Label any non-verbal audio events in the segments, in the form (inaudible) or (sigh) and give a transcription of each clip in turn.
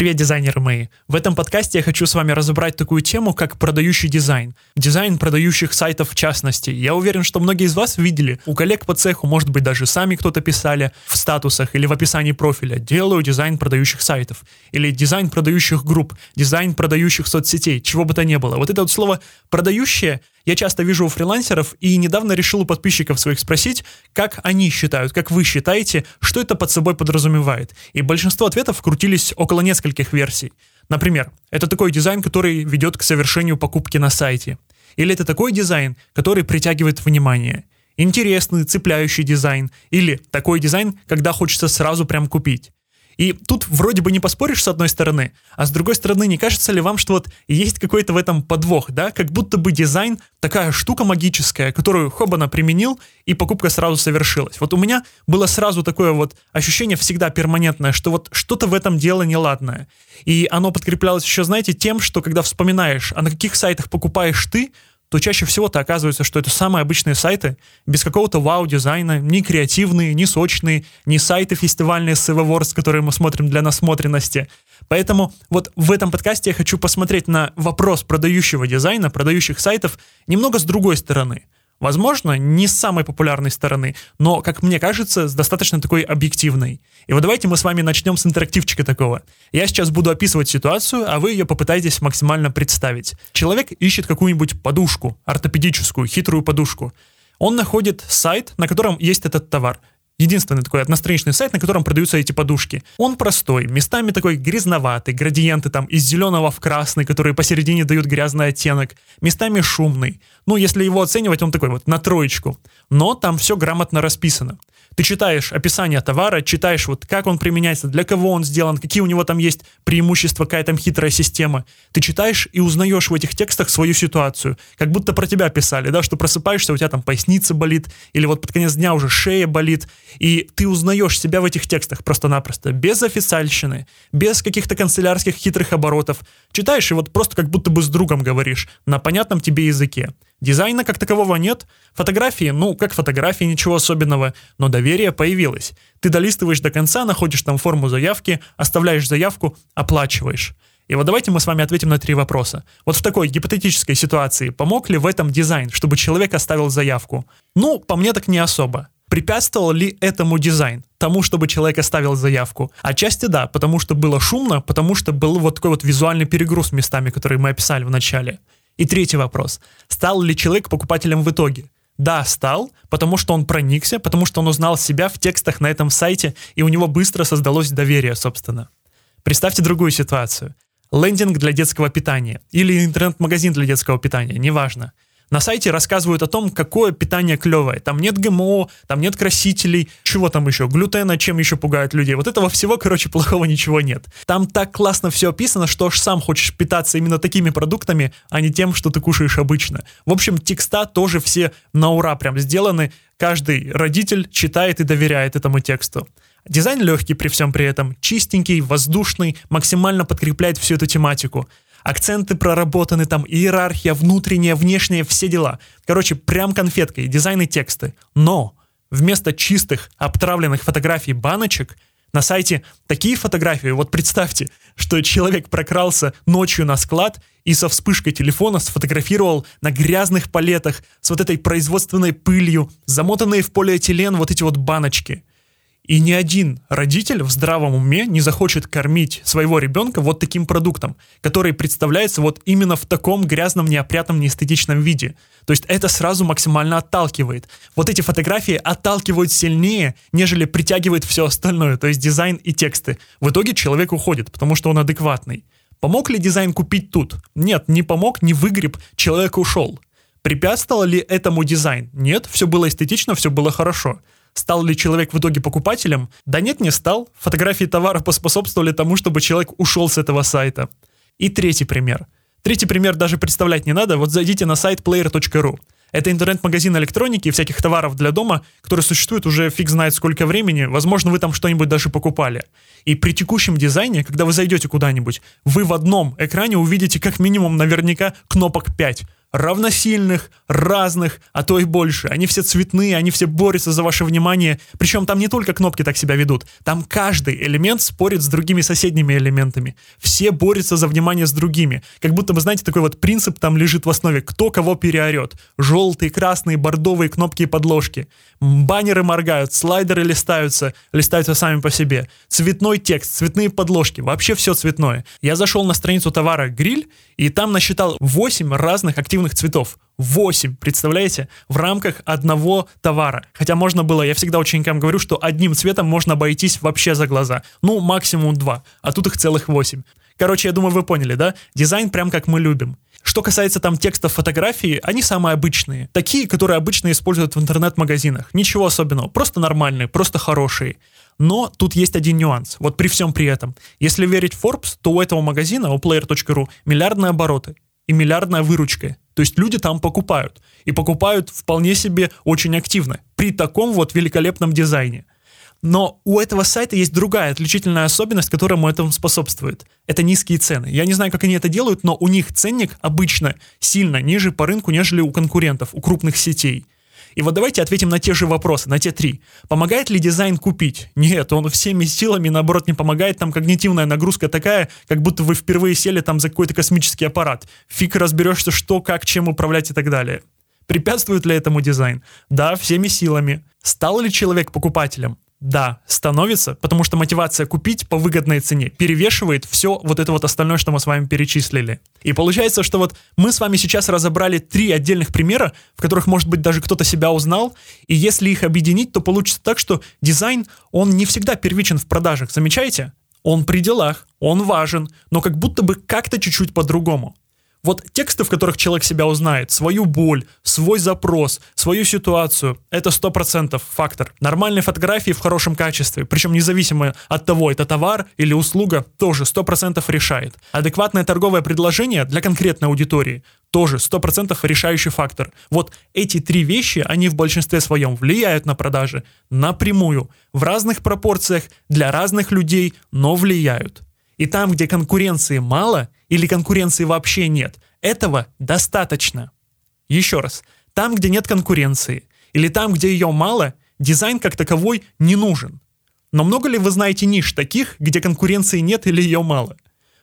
Привет, дизайнеры мои! В этом подкасте я хочу с вами разобрать такую тему, как продающий дизайн. Дизайн продающих сайтов в частности. Я уверен, что многие из вас видели, у коллег по цеху, может быть, даже сами кто-то писали в статусах или в описании профиля «Делаю дизайн продающих сайтов» или «Дизайн продающих групп», «Дизайн продающих соцсетей», чего бы то ни было. Вот это вот слово «продающее» я часто вижу у фрилансеров и недавно решил у подписчиков своих спросить, как они считают, как вы считаете, что это под собой подразумевает. И большинство ответов крутились около нескольких версий. Например, это такой дизайн, который ведет к совершению покупки на сайте. Или это такой дизайн, который притягивает внимание. Интересный, цепляющий дизайн. Или такой дизайн, когда хочется сразу прям купить. И тут вроде бы не поспоришь с одной стороны, а с другой стороны, не кажется ли вам, что вот есть какой-то в этом подвох, да? Как будто бы дизайн такая штука магическая, которую хоба на применил, и покупка сразу совершилась. Вот у меня было сразу такое вот ощущение всегда перманентное, что вот что-то в этом дело неладное. И оно подкреплялось еще, знаете, тем, что когда вспоминаешь, а на каких сайтах покупаешь ты, то чаще всего-то оказывается, что это самые обычные сайты, без какого-то вау-дизайна, не креативные, не сочные, не сайты фестивальные с Evowords, которые мы смотрим для насмотренности. Поэтому вот в этом подкасте я хочу посмотреть на вопрос продающего дизайна, продающих сайтов немного с другой стороны – Возможно, не с самой популярной стороны, но, как мне кажется, с достаточно такой объективной. И вот давайте мы с вами начнем с интерактивчика такого. Я сейчас буду описывать ситуацию, а вы ее попытаетесь максимально представить. Человек ищет какую-нибудь подушку, ортопедическую, хитрую подушку. Он находит сайт, на котором есть этот товар единственный такой одностраничный сайт, на котором продаются эти подушки. Он простой, местами такой грязноватый, градиенты там из зеленого в красный, которые посередине дают грязный оттенок, местами шумный. Ну, если его оценивать, он такой вот на троечку. Но там все грамотно расписано. Ты читаешь описание товара, читаешь вот как он применяется, для кого он сделан, какие у него там есть преимущества, какая там хитрая система. Ты читаешь и узнаешь в этих текстах свою ситуацию, как будто про тебя писали, да, что просыпаешься, у тебя там поясница болит, или вот под конец дня уже шея болит, и ты узнаешь себя в этих текстах просто-напросто, без официальщины, без каких-то канцелярских хитрых оборотов. Читаешь и вот просто как будто бы с другом говоришь, на понятном тебе языке. Дизайна как такового нет. Фотографии, ну, как фотографии, ничего особенного, но доверие появилось. Ты долистываешь до конца, находишь там форму заявки, оставляешь заявку, оплачиваешь. И вот давайте мы с вами ответим на три вопроса. Вот в такой гипотетической ситуации помог ли в этом дизайн, чтобы человек оставил заявку? Ну, по мне так не особо. Препятствовал ли этому дизайн? Тому, чтобы человек оставил заявку? Отчасти да, потому что было шумно, потому что был вот такой вот визуальный перегруз местами, которые мы описали в начале. И третий вопрос. Стал ли человек покупателем в итоге? Да, стал, потому что он проникся, потому что он узнал себя в текстах на этом сайте, и у него быстро создалось доверие, собственно. Представьте другую ситуацию. Лендинг для детского питания или интернет-магазин для детского питания, неважно. На сайте рассказывают о том, какое питание клевое. Там нет ГМО, там нет красителей, чего там еще, глютена, чем еще пугают людей. Вот этого всего, короче, (laughs) плохого ничего нет. Там так классно все описано, что аж сам хочешь питаться именно такими продуктами, а не тем, что ты кушаешь обычно. В общем, текста тоже все на ура прям сделаны. Каждый родитель читает и доверяет этому тексту. Дизайн легкий при всем при этом, чистенький, воздушный, максимально подкрепляет всю эту тематику акценты проработаны, там иерархия, внутренняя, внешняя, все дела. Короче, прям конфеткой, дизайн и тексты. Но вместо чистых, обтравленных фотографий баночек на сайте такие фотографии, вот представьте, что человек прокрался ночью на склад и со вспышкой телефона сфотографировал на грязных палетах с вот этой производственной пылью, замотанные в полиэтилен вот эти вот баночки – и ни один родитель в здравом уме не захочет кормить своего ребенка вот таким продуктом, который представляется вот именно в таком грязном, неопрятном, неэстетичном виде. То есть это сразу максимально отталкивает. Вот эти фотографии отталкивают сильнее, нежели притягивает все остальное, то есть дизайн и тексты. В итоге человек уходит, потому что он адекватный. Помог ли дизайн купить тут? Нет, не помог, не выгреб, человек ушел. Препятствовал ли этому дизайн? Нет, все было эстетично, все было хорошо. Стал ли человек в итоге покупателем? Да нет, не стал. Фотографии товара поспособствовали тому, чтобы человек ушел с этого сайта. И третий пример. Третий пример даже представлять не надо. Вот зайдите на сайт player.ru. Это интернет-магазин электроники и всяких товаров для дома, который существует уже фиг знает сколько времени. Возможно, вы там что-нибудь даже покупали. И при текущем дизайне, когда вы зайдете куда-нибудь, вы в одном экране увидите как минимум наверняка кнопок 5 равносильных, разных, а то и больше. Они все цветные, они все борются за ваше внимание. Причем там не только кнопки так себя ведут, там каждый элемент спорит с другими соседними элементами. Все борются за внимание с другими. Как будто бы, знаете, такой вот принцип там лежит в основе, кто кого переорет. Желтые, красные, бордовые кнопки и подложки. Баннеры моргают, слайдеры листаются, листаются сами по себе. Цветной текст, цветные подложки, вообще все цветное. Я зашел на страницу товара гриль, и там насчитал 8 разных активных цветов. 8, представляете? В рамках одного товара. Хотя можно было, я всегда ученикам говорю, что одним цветом можно обойтись вообще за глаза. Ну, максимум 2, а тут их целых 8. Короче, я думаю, вы поняли, да? Дизайн прям как мы любим. Что касается там текстов фотографии, они самые обычные. Такие, которые обычно используют в интернет-магазинах. Ничего особенного, просто нормальные, просто хорошие. Но тут есть один нюанс, вот при всем при этом. Если верить Forbes, то у этого магазина, у player.ru, миллиардные обороты и миллиардная выручка. То есть люди там покупают. И покупают вполне себе очень активно. При таком вот великолепном дизайне. Но у этого сайта есть другая отличительная особенность, которая ему этому способствует. Это низкие цены. Я не знаю, как они это делают, но у них ценник обычно сильно ниже по рынку, нежели у конкурентов, у крупных сетей. И вот давайте ответим на те же вопросы, на те три. Помогает ли дизайн купить? Нет, он всеми силами, наоборот, не помогает. Там когнитивная нагрузка такая, как будто вы впервые сели там за какой-то космический аппарат. Фиг разберешься, что, как, чем управлять и так далее. Препятствует ли этому дизайн? Да, всеми силами. Стал ли человек покупателем? Да, становится, потому что мотивация купить по выгодной цене перевешивает все вот это вот остальное, что мы с вами перечислили. И получается, что вот мы с вами сейчас разобрали три отдельных примера, в которых, может быть, даже кто-то себя узнал, и если их объединить, то получится так, что дизайн, он не всегда первичен в продажах, замечаете? Он при делах, он важен, но как будто бы как-то чуть-чуть по-другому. Вот тексты, в которых человек себя узнает, свою боль, свой запрос, свою ситуацию, это 100% фактор. Нормальные фотографии в хорошем качестве, причем независимо от того, это товар или услуга, тоже 100% решает. Адекватное торговое предложение для конкретной аудитории тоже 100% решающий фактор. Вот эти три вещи, они в большинстве своем влияют на продажи напрямую, в разных пропорциях, для разных людей, но влияют. И там, где конкуренции мало или конкуренции вообще нет, этого достаточно. Еще раз, там, где нет конкуренции или там, где ее мало, дизайн как таковой не нужен. Но много ли вы знаете ниш таких, где конкуренции нет или ее мало?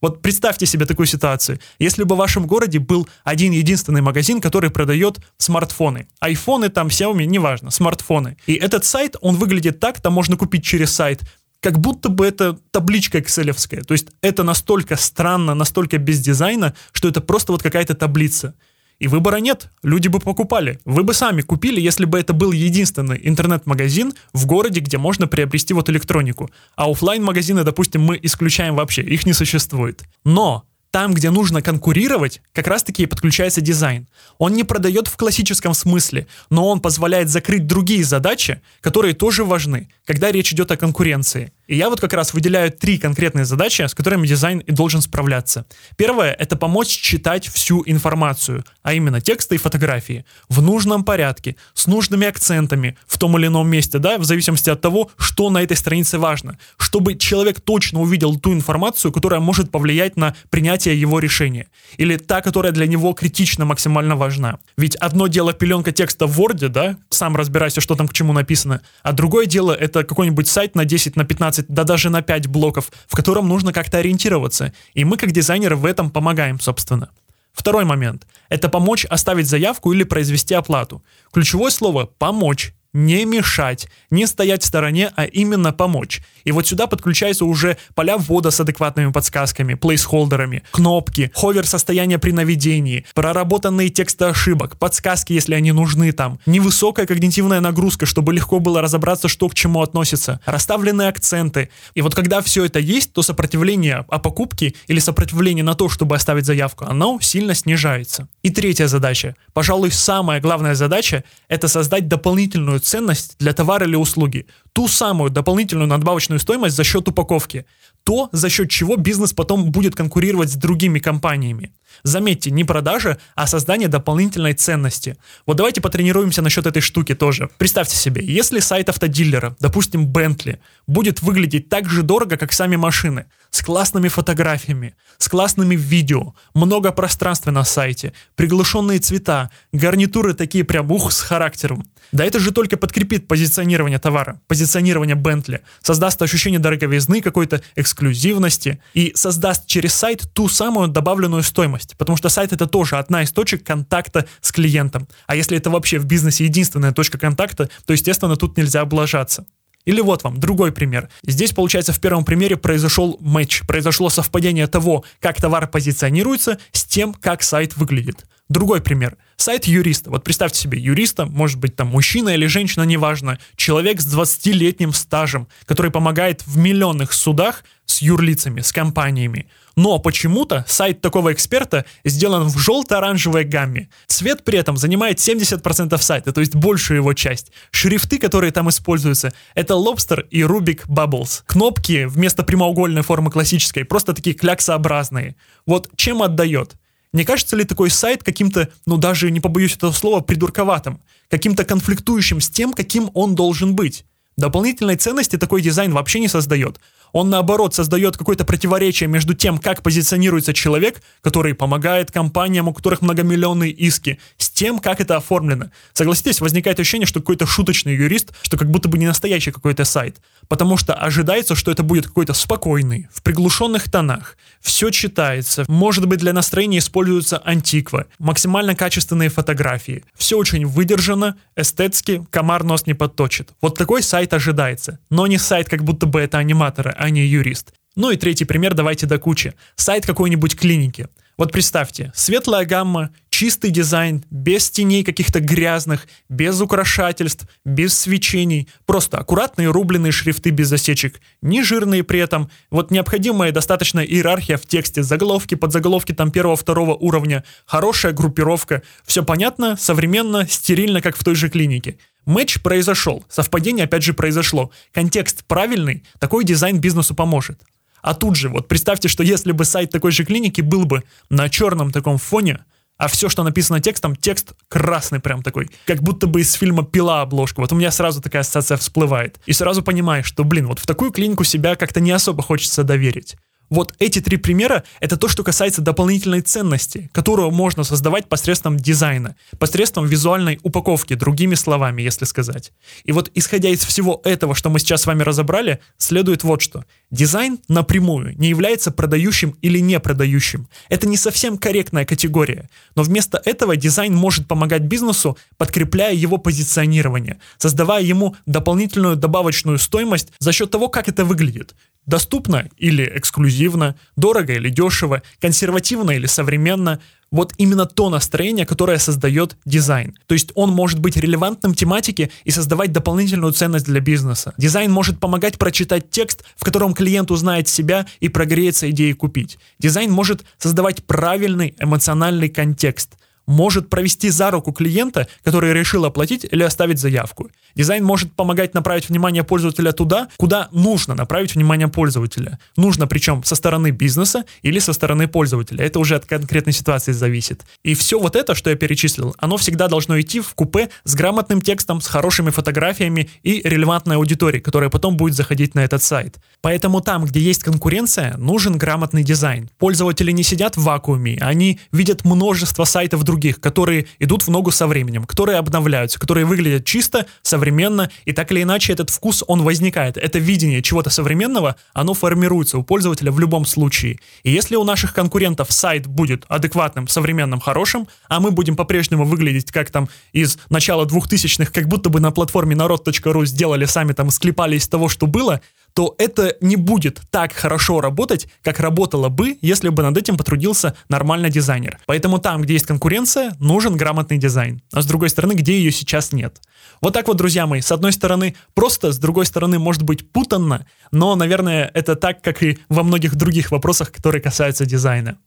Вот представьте себе такую ситуацию. Если бы в вашем городе был один единственный магазин, который продает смартфоны. Айфоны там, Xiaomi, неважно, смартфоны. И этот сайт, он выглядит так, там можно купить через сайт как будто бы это табличка экселевская. То есть это настолько странно, настолько без дизайна, что это просто вот какая-то таблица. И выбора нет, люди бы покупали. Вы бы сами купили, если бы это был единственный интернет-магазин в городе, где можно приобрести вот электронику. А офлайн магазины допустим, мы исключаем вообще, их не существует. Но там, где нужно конкурировать, как раз-таки и подключается дизайн. Он не продает в классическом смысле, но он позволяет закрыть другие задачи, которые тоже важны, когда речь идет о конкуренции. И я вот как раз выделяю три конкретные задачи, с которыми дизайн и должен справляться. Первое — это помочь читать всю информацию, а именно тексты и фотографии, в нужном порядке, с нужными акцентами, в том или ином месте, да, в зависимости от того, что на этой странице важно, чтобы человек точно увидел ту информацию, которая может повлиять на принятие его решения, или та, которая для него критично максимально важна. Ведь одно дело пеленка текста в Word, да, сам разбирайся, что там к чему написано, а другое дело — это какой-нибудь сайт на 10, на 15 15, да даже на 5 блоков, в котором нужно как-то ориентироваться. И мы, как дизайнеры, в этом помогаем, собственно. Второй момент – это помочь оставить заявку или произвести оплату. Ключевое слово – помочь не мешать, не стоять в стороне, а именно помочь. И вот сюда подключаются уже поля ввода с адекватными подсказками, плейсхолдерами, кнопки, ховер состояния при наведении, проработанные тексты ошибок, подсказки, если они нужны там, невысокая когнитивная нагрузка, чтобы легко было разобраться, что к чему относится, расставленные акценты. И вот когда все это есть, то сопротивление о покупке или сопротивление на то, чтобы оставить заявку, оно сильно снижается. И третья задача, пожалуй, самая главная задача, это создать дополнительную ценность для товара или услуги, ту самую дополнительную надбавочную стоимость за счет упаковки, то, за счет чего бизнес потом будет конкурировать с другими компаниями. Заметьте, не продажа, а создание дополнительной ценности. Вот давайте потренируемся насчет этой штуки тоже. Представьте себе, если сайт автодилера, допустим, Bentley, будет выглядеть так же дорого, как сами машины, с классными фотографиями, с классными видео, много пространства на сайте, приглушенные цвета, гарнитуры такие прям ух с характером. Да это же только подкрепит позиционирование товара, позиционирование Bentley, создаст ощущение дороговизны, какой-то эксклюзивности и создаст через сайт ту самую добавленную стоимость, потому что сайт это тоже одна из точек контакта с клиентом. А если это вообще в бизнесе единственная точка контакта, то, естественно, тут нельзя облажаться. Или вот вам другой пример. Здесь, получается, в первом примере произошел матч, произошло совпадение того, как товар позиционируется, с тем, как сайт выглядит. Другой пример. Сайт юриста. Вот представьте себе юриста, может быть там мужчина или женщина, неважно, человек с 20-летним стажем, который помогает в миллионных судах с юрлицами, с компаниями. Но почему-то сайт такого эксперта сделан в желто-оранжевой гамме. Цвет при этом занимает 70% сайта, то есть большую его часть. Шрифты, которые там используются, это Lobster и Rubik Bubbles. Кнопки вместо прямоугольной формы классической просто такие кляксообразные. Вот чем отдает? Не кажется ли такой сайт каким-то, ну даже не побоюсь этого слова, придурковатым, каким-то конфликтующим с тем, каким он должен быть? Дополнительной ценности такой дизайн вообще не создает. Он, наоборот, создает какое-то противоречие между тем, как позиционируется человек, который помогает компаниям, у которых многомиллионные иски, с тем, как это оформлено. Согласитесь, возникает ощущение, что какой-то шуточный юрист, что как будто бы не настоящий какой-то сайт. Потому что ожидается, что это будет какой-то спокойный, в приглушенных тонах. Все читается. Может быть, для настроения используются антиква, максимально качественные фотографии. Все очень выдержано, эстетски, комар нос не подточит. Вот такой сайт ожидается. Но не сайт, как будто бы это аниматоры, а не юрист. Ну и третий пример давайте до кучи. Сайт какой-нибудь клиники. Вот представьте, светлая гамма, чистый дизайн, без теней каких-то грязных, без украшательств, без свечений, просто аккуратные рубленые шрифты без засечек, не жирные при этом, вот необходимая достаточно иерархия в тексте, заголовки, подзаголовки там первого-второго уровня, хорошая группировка, все понятно, современно, стерильно, как в той же клинике. Матч произошел, совпадение опять же произошло, контекст правильный, такой дизайн бизнесу поможет. А тут же, вот представьте, что если бы сайт такой же клиники был бы на черном таком фоне, а все, что написано текстом, текст красный прям такой, как будто бы из фильма «Пила» обложка. Вот у меня сразу такая ассоциация всплывает. И сразу понимаешь, что, блин, вот в такую клинику себя как-то не особо хочется доверить. Вот эти три примера — это то, что касается дополнительной ценности, которую можно создавать посредством дизайна, посредством визуальной упаковки, другими словами, если сказать. И вот исходя из всего этого, что мы сейчас с вами разобрали, следует вот что. Дизайн напрямую не является продающим или не продающим. Это не совсем корректная категория. Но вместо этого дизайн может помогать бизнесу, подкрепляя его позиционирование, создавая ему дополнительную добавочную стоимость за счет того, как это выглядит. Доступно или эксклюзивно, дорого или дешево, консервативно или современно. Вот именно то настроение, которое создает дизайн. То есть он может быть релевантным тематике и создавать дополнительную ценность для бизнеса. Дизайн может помогать прочитать текст, в котором клиент узнает себя и прогреется идеей купить. Дизайн может создавать правильный эмоциональный контекст может провести за руку клиента, который решил оплатить или оставить заявку. Дизайн может помогать направить внимание пользователя туда, куда нужно направить внимание пользователя. Нужно причем со стороны бизнеса или со стороны пользователя. Это уже от конкретной ситуации зависит. И все вот это, что я перечислил, оно всегда должно идти в купе с грамотным текстом, с хорошими фотографиями и релевантной аудиторией, которая потом будет заходить на этот сайт. Поэтому там, где есть конкуренция, нужен грамотный дизайн. Пользователи не сидят в вакууме, они видят множество сайтов других, которые идут в ногу со временем, которые обновляются, которые выглядят чисто, современно, и так или иначе этот вкус, он возникает. Это видение чего-то современного, оно формируется у пользователя в любом случае. И если у наших конкурентов сайт будет адекватным, современным, хорошим, а мы будем по-прежнему выглядеть как там из начала 2000-х, как будто бы на платформе народ.ру сделали сами там, склепали из того, что было, то это не будет так хорошо работать, как работало бы, если бы над этим потрудился нормальный дизайнер. Поэтому там, где есть конкуренция, нужен грамотный дизайн. А с другой стороны, где ее сейчас нет. Вот так вот, друзья мои, с одной стороны просто, с другой стороны может быть путанно, но, наверное, это так, как и во многих других вопросах, которые касаются дизайна.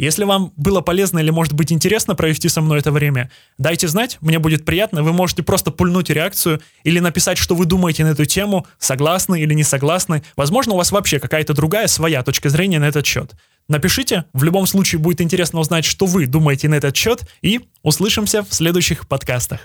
Если вам было полезно или, может быть, интересно провести со мной это время, дайте знать, мне будет приятно. Вы можете просто пульнуть реакцию или написать, что вы думаете на эту тему, согласны или не согласны. Возможно, у вас вообще какая-то другая своя точка зрения на этот счет. Напишите, в любом случае будет интересно узнать, что вы думаете на этот счет, и услышимся в следующих подкастах.